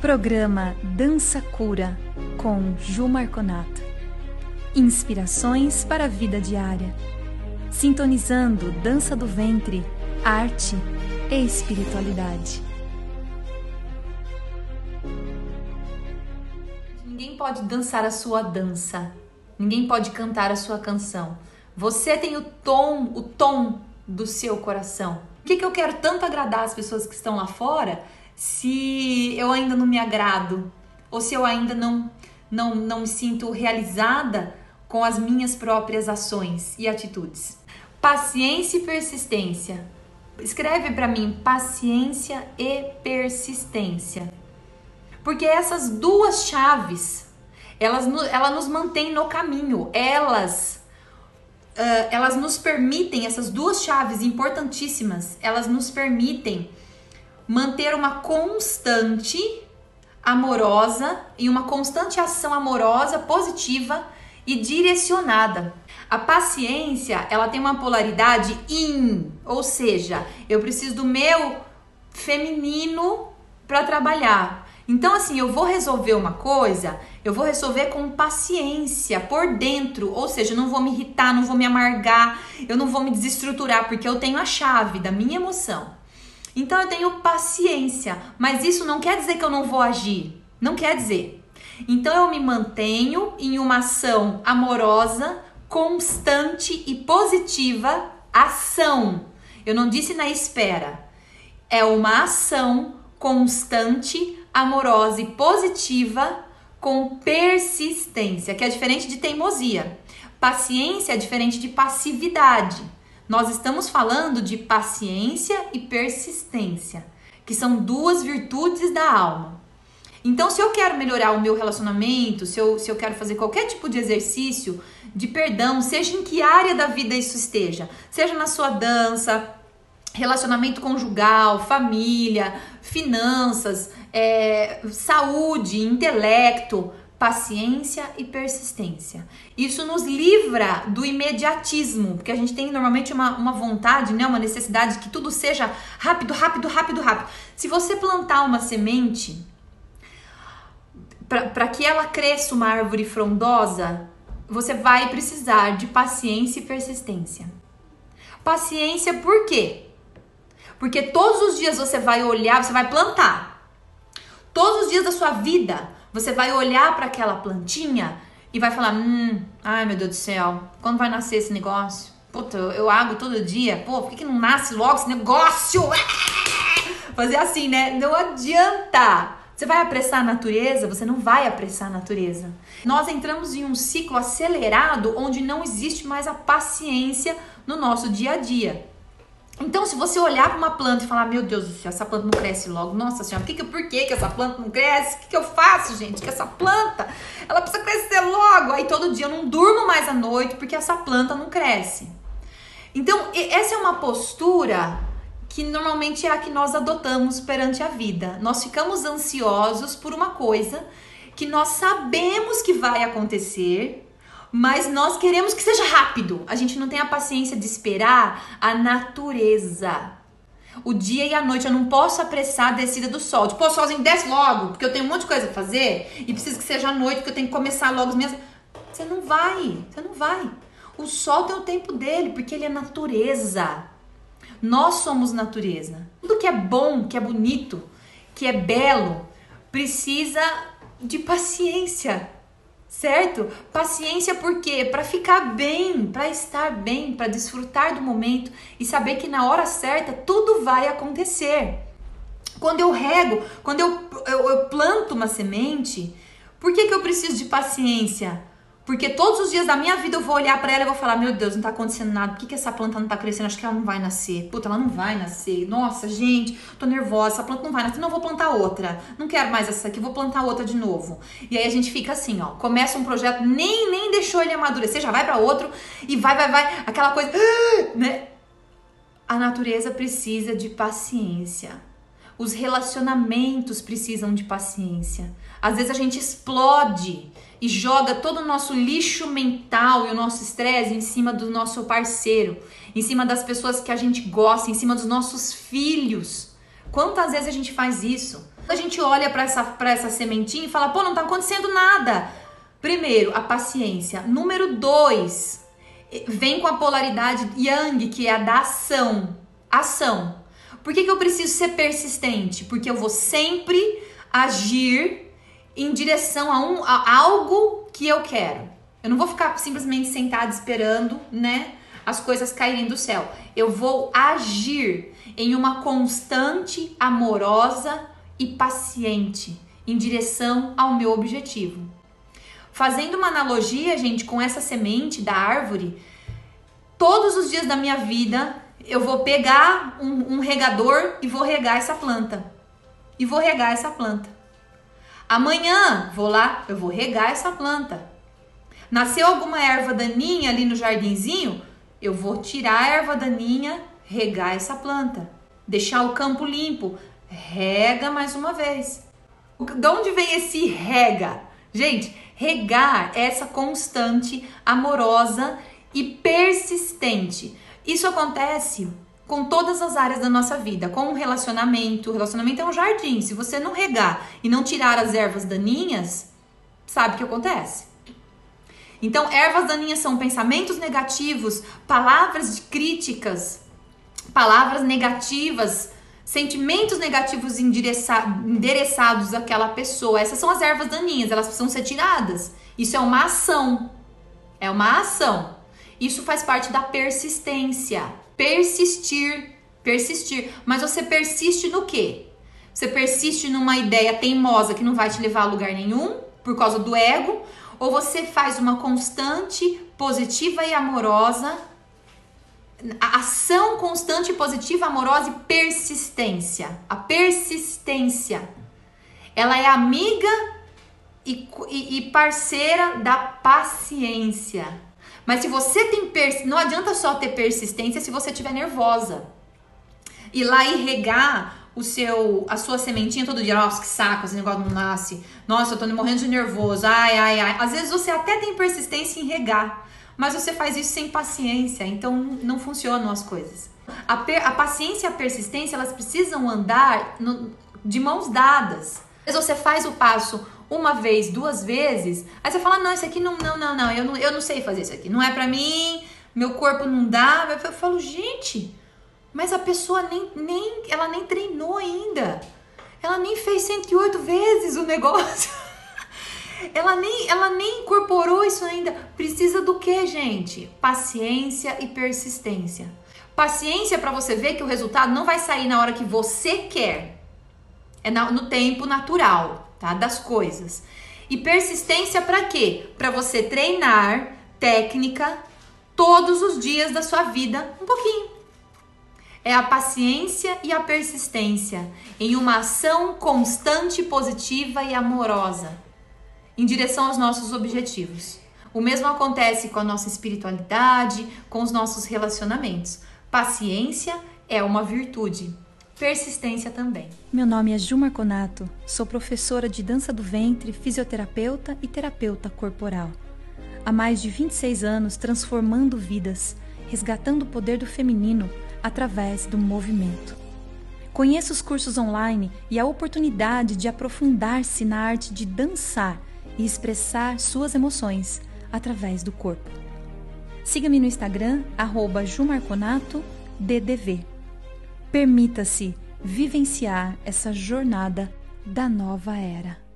Programa Dança Cura com Ju Marconato. Inspirações para a vida diária. Sintonizando dança do ventre, arte e espiritualidade. Ninguém pode dançar a sua dança. Ninguém pode cantar a sua canção. Você tem o tom, o tom do seu coração. Por que, que eu quero tanto agradar as pessoas que estão lá fora? Se eu ainda não me agrado ou se eu ainda não, não, não me sinto realizada com as minhas próprias ações e atitudes. Paciência e persistência. Escreve para mim paciência e persistência. Porque essas duas chaves, elas, elas nos mantêm no caminho. Elas uh, elas nos permitem, essas duas chaves importantíssimas, elas nos permitem manter uma constante amorosa e uma constante ação amorosa, positiva e direcionada. A paciência, ela tem uma polaridade in, ou seja, eu preciso do meu feminino para trabalhar. Então, assim, eu vou resolver uma coisa, eu vou resolver com paciência por dentro, ou seja, eu não vou me irritar, não vou me amargar, eu não vou me desestruturar, porque eu tenho a chave da minha emoção. Então eu tenho paciência, mas isso não quer dizer que eu não vou agir. Não quer dizer. Então eu me mantenho em uma ação amorosa, constante e positiva ação. Eu não disse na espera. É uma ação constante, amorosa e positiva com persistência, que é diferente de teimosia. Paciência é diferente de passividade. Nós estamos falando de paciência e persistência, que são duas virtudes da alma. Então, se eu quero melhorar o meu relacionamento, se eu, se eu quero fazer qualquer tipo de exercício de perdão, seja em que área da vida isso esteja, seja na sua dança, relacionamento conjugal, família, finanças, é, saúde, intelecto, paciência e persistência. Isso nos livra do imediatismo, porque a gente tem normalmente uma, uma vontade, né, uma necessidade de que tudo seja rápido, rápido, rápido, rápido. Se você plantar uma semente, para que ela cresça uma árvore frondosa, você vai precisar de paciência e persistência. Paciência por quê? Porque todos os dias você vai olhar, você vai plantar. Todos os dias da sua vida, você vai olhar para aquela plantinha e vai falar: Hum, ai meu Deus do céu, quando vai nascer esse negócio? Puta, eu, água todo dia, pô, por que, que não nasce logo esse negócio? Fazer assim, né? Não adianta. Você vai apressar a natureza? Você não vai apressar a natureza. Nós entramos em um ciclo acelerado onde não existe mais a paciência no nosso dia a dia. Então, se você olhar para uma planta e falar, meu Deus do céu, essa planta não cresce logo, nossa senhora, por que, por que, que essa planta não cresce? O que, que eu faço, gente? Que essa planta, ela precisa crescer logo. Aí todo dia eu não durmo mais à noite porque essa planta não cresce. Então, essa é uma postura que normalmente é a que nós adotamos perante a vida. Nós ficamos ansiosos por uma coisa que nós sabemos que vai acontecer, mas nós queremos que seja rápido. A gente não tem a paciência de esperar a natureza. O dia e a noite eu não posso apressar a descida do sol. Tipo, o solzinho desce logo, porque eu tenho um monte de coisa a fazer e preciso que seja a noite, porque eu tenho que começar logo as minhas. Você não vai, você não vai. O sol tem o tempo dele, porque ele é natureza. Nós somos natureza. Tudo que é bom, que é bonito, que é belo, precisa de paciência certo? Paciência por quê? Para ficar bem, para estar bem, para desfrutar do momento e saber que na hora certa tudo vai acontecer. Quando eu rego, quando eu, eu, eu planto uma semente, por que, que eu preciso de paciência? Porque todos os dias da minha vida eu vou olhar para ela e vou falar: Meu Deus, não tá acontecendo nada. Por que, que essa planta não tá crescendo? Acho que ela não vai nascer. Puta, ela não vai nascer. Nossa, gente, tô nervosa. Essa planta não vai nascer. Não, vou plantar outra. Não quero mais essa aqui, vou plantar outra de novo. E aí a gente fica assim, ó. Começa um projeto, nem, nem deixou ele amadurecer, já vai para outro e vai, vai, vai. Aquela coisa, né? A natureza precisa de paciência. Os relacionamentos precisam de paciência. Às vezes a gente explode e joga todo o nosso lixo mental e o nosso estresse em cima do nosso parceiro, em cima das pessoas que a gente gosta, em cima dos nossos filhos. Quantas vezes a gente faz isso? A gente olha para essa, pra essa sementinha e fala, pô, não tá acontecendo nada. Primeiro, a paciência. Número dois, vem com a polaridade yang, que é a da ação. Ação. Por que, que eu preciso ser persistente? Porque eu vou sempre agir em direção a, um, a algo que eu quero. Eu não vou ficar simplesmente sentada esperando, né, as coisas caírem do céu. Eu vou agir em uma constante, amorosa e paciente em direção ao meu objetivo. Fazendo uma analogia, gente, com essa semente da árvore, todos os dias da minha vida eu vou pegar um, um regador e vou regar essa planta. E vou regar essa planta. Amanhã vou lá, eu vou regar essa planta. Nasceu alguma erva daninha ali no jardinzinho, eu vou tirar a erva daninha, regar essa planta. Deixar o campo limpo, rega mais uma vez. De onde vem esse rega? Gente, regar é essa constante, amorosa e persistente. Isso acontece com todas as áreas da nossa vida, com o relacionamento. O relacionamento é um jardim. Se você não regar e não tirar as ervas daninhas, sabe o que acontece? Então, ervas daninhas são pensamentos negativos, palavras de críticas, palavras negativas, sentimentos negativos endereçados àquela pessoa. Essas são as ervas daninhas, elas precisam ser tiradas. Isso é uma ação. É uma ação. Isso faz parte da persistência. Persistir, persistir. Mas você persiste no quê? Você persiste numa ideia teimosa que não vai te levar a lugar nenhum por causa do ego, ou você faz uma constante, positiva e amorosa ação constante, positiva, amorosa e persistência. A persistência, ela é amiga e, e, e parceira da paciência. Mas se você tem pers não adianta só ter persistência se você estiver nervosa. Ir lá e regar o seu a sua sementinha todo dia, nossa, que saco, esse negócio não nasce. Nossa, eu tô morrendo de nervoso. Ai, ai, ai. Às vezes você até tem persistência em regar, mas você faz isso sem paciência, então não funcionam as coisas. A, a paciência e a persistência, elas precisam andar no, de mãos dadas. Às vezes você faz o passo uma vez, duas vezes, aí você fala, não, isso aqui não, não, não, não, eu não, eu não sei fazer isso aqui, não é pra mim, meu corpo não dá. Eu falo, gente, mas a pessoa nem, nem, ela nem treinou ainda. Ela nem fez 108 vezes o negócio. ela nem, ela nem incorporou isso ainda. Precisa do que, gente? Paciência e persistência. Paciência para você ver que o resultado não vai sair na hora que você quer. É no tempo natural tá? Das coisas. E persistência para quê? Para você treinar técnica todos os dias da sua vida, um pouquinho. É a paciência e a persistência em uma ação constante, positiva e amorosa em direção aos nossos objetivos. O mesmo acontece com a nossa espiritualidade, com os nossos relacionamentos. Paciência é uma virtude persistência também. Meu nome é Ju Marconato, sou professora de dança do ventre, fisioterapeuta e terapeuta corporal. Há mais de 26 anos transformando vidas, resgatando o poder do feminino através do movimento. Conheça os cursos online e a oportunidade de aprofundar-se na arte de dançar e expressar suas emoções através do corpo. Siga-me no Instagram, arroba jumarconato.ddv. Permita-se vivenciar essa jornada da nova era.